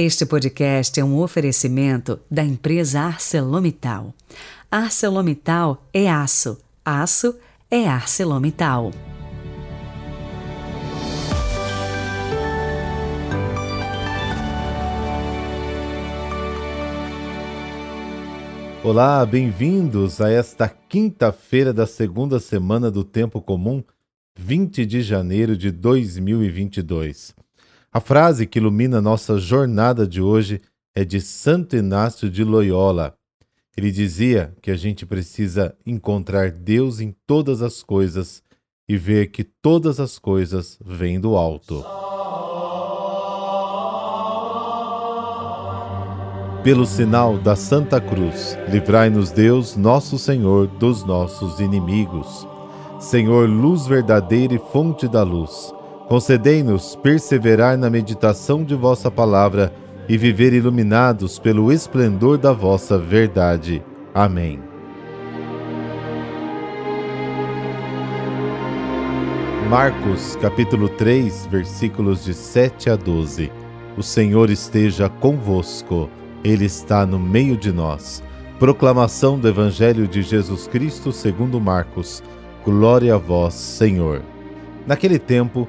Este podcast é um oferecimento da empresa ArcelorMittal. ArcelorMittal é aço, aço é ArcelorMittal. Olá, bem-vindos a esta quinta-feira da segunda semana do Tempo Comum, 20 de janeiro de 2022. A frase que ilumina nossa jornada de hoje é de Santo Inácio de Loyola. Ele dizia que a gente precisa encontrar Deus em todas as coisas e ver que todas as coisas vêm do alto. Pelo sinal da Santa Cruz, livrai-nos Deus, nosso Senhor, dos nossos inimigos. Senhor, luz verdadeira e fonte da luz Concedei-nos perseverar na meditação de vossa palavra e viver iluminados pelo esplendor da vossa verdade. Amém. Marcos, capítulo 3, versículos de 7 a 12. O Senhor esteja convosco. Ele está no meio de nós. Proclamação do Evangelho de Jesus Cristo, segundo Marcos. Glória a vós, Senhor. Naquele tempo,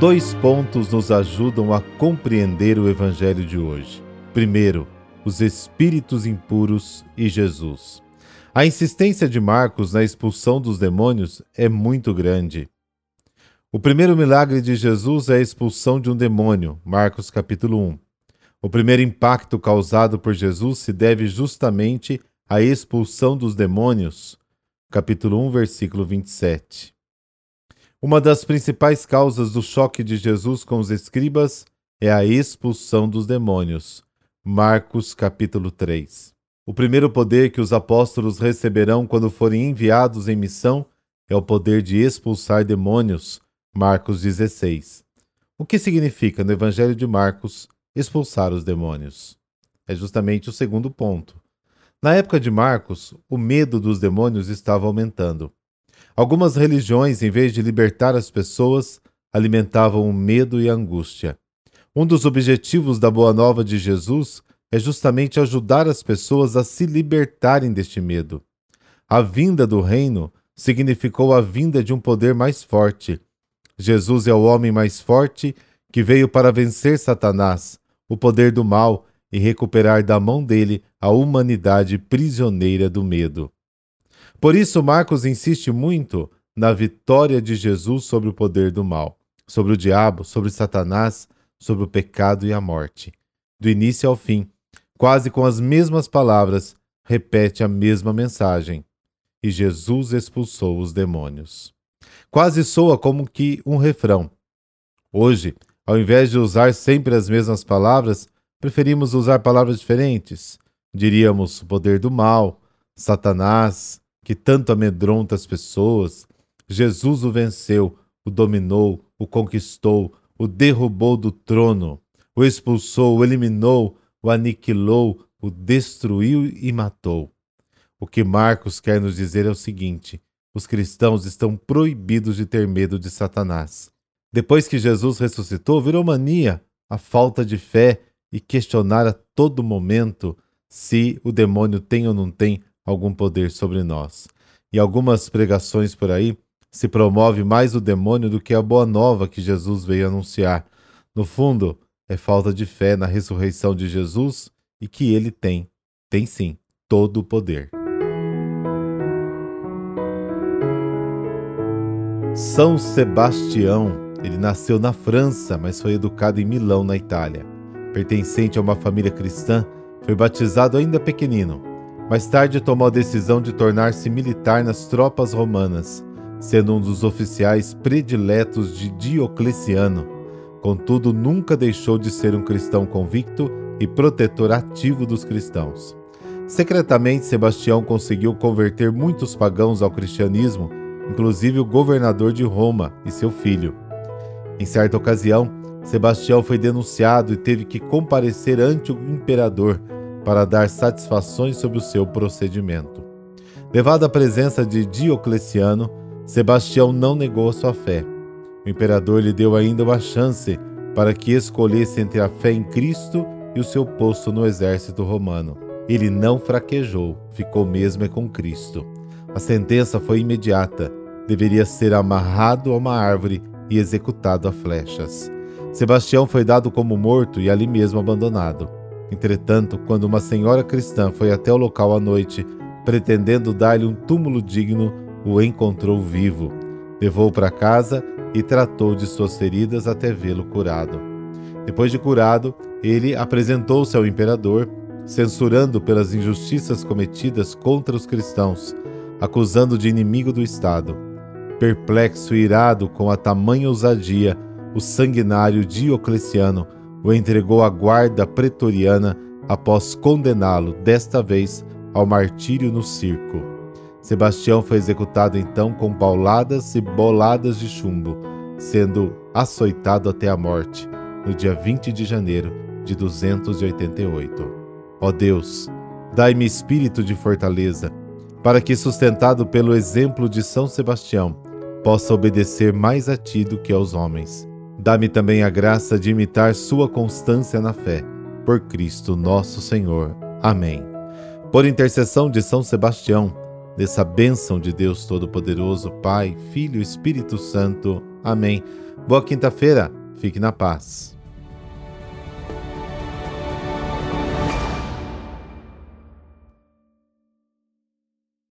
Dois pontos nos ajudam a compreender o Evangelho de hoje. Primeiro, os espíritos impuros e Jesus. A insistência de Marcos na expulsão dos demônios é muito grande. O primeiro milagre de Jesus é a expulsão de um demônio, Marcos capítulo 1. O primeiro impacto causado por Jesus se deve justamente à expulsão dos demônios, capítulo 1, versículo 27. Uma das principais causas do choque de Jesus com os escribas é a expulsão dos demônios. Marcos capítulo 3. O primeiro poder que os apóstolos receberão quando forem enviados em missão é o poder de expulsar demônios. Marcos 16. O que significa no Evangelho de Marcos expulsar os demônios? É justamente o segundo ponto. Na época de Marcos, o medo dos demônios estava aumentando. Algumas religiões, em vez de libertar as pessoas, alimentavam o medo e a angústia. Um dos objetivos da Boa Nova de Jesus é justamente ajudar as pessoas a se libertarem deste medo. A vinda do reino significou a vinda de um poder mais forte. Jesus é o homem mais forte que veio para vencer Satanás, o poder do mal, e recuperar da mão dele a humanidade prisioneira do medo. Por isso, Marcos insiste muito na vitória de Jesus sobre o poder do mal, sobre o diabo, sobre Satanás, sobre o pecado e a morte. Do início ao fim, quase com as mesmas palavras, repete a mesma mensagem. E Jesus expulsou os demônios. Quase soa como que um refrão. Hoje, ao invés de usar sempre as mesmas palavras, preferimos usar palavras diferentes. Diríamos poder do mal, Satanás, que tanto amedronta as pessoas, Jesus o venceu, o dominou, o conquistou, o derrubou do trono, o expulsou, o eliminou, o aniquilou, o destruiu e matou. O que Marcos quer nos dizer é o seguinte: os cristãos estão proibidos de ter medo de Satanás. Depois que Jesus ressuscitou, virou mania a falta de fé e questionar a todo momento se o demônio tem ou não tem algum poder sobre nós. Em algumas pregações por aí, se promove mais o demônio do que a boa nova que Jesus veio anunciar. No fundo, é falta de fé na ressurreição de Jesus e que ele tem, tem sim, todo o poder. São Sebastião, ele nasceu na França, mas foi educado em Milão, na Itália. Pertencente a uma família cristã, foi batizado ainda pequenino. Mais tarde tomou a decisão de tornar-se militar nas tropas romanas, sendo um dos oficiais prediletos de Diocleciano. Contudo, nunca deixou de ser um cristão convicto e protetor ativo dos cristãos. Secretamente, Sebastião conseguiu converter muitos pagãos ao cristianismo, inclusive o governador de Roma e seu filho. Em certa ocasião, Sebastião foi denunciado e teve que comparecer ante o imperador para dar satisfações sobre o seu procedimento. Levado à presença de Diocleciano, Sebastião não negou sua fé. O imperador lhe deu ainda uma chance para que escolhesse entre a fé em Cristo e o seu posto no exército romano. Ele não fraquejou, ficou mesmo é com Cristo. A sentença foi imediata. Deveria ser amarrado a uma árvore e executado a flechas. Sebastião foi dado como morto e ali mesmo abandonado. Entretanto, quando uma senhora cristã foi até o local à noite, pretendendo dar-lhe um túmulo digno, o encontrou vivo. Levou-o para casa e tratou de suas feridas até vê-lo curado. Depois de curado, ele apresentou-se ao imperador, censurando pelas injustiças cometidas contra os cristãos, acusando de inimigo do Estado. Perplexo e irado com a tamanha ousadia, o sanguinário Diocleciano o entregou à guarda pretoriana após condená-lo, desta vez, ao martírio no circo. Sebastião foi executado então com pauladas e boladas de chumbo, sendo açoitado até a morte, no dia 20 de janeiro de 288. Ó Deus, dai-me espírito de fortaleza, para que, sustentado pelo exemplo de São Sebastião, possa obedecer mais a ti do que aos homens Dá-me também a graça de imitar Sua constância na fé. Por Cristo nosso Senhor. Amém. Por intercessão de São Sebastião, dessa bênção de Deus Todo-Poderoso, Pai, Filho e Espírito Santo. Amém. Boa quinta-feira. Fique na paz.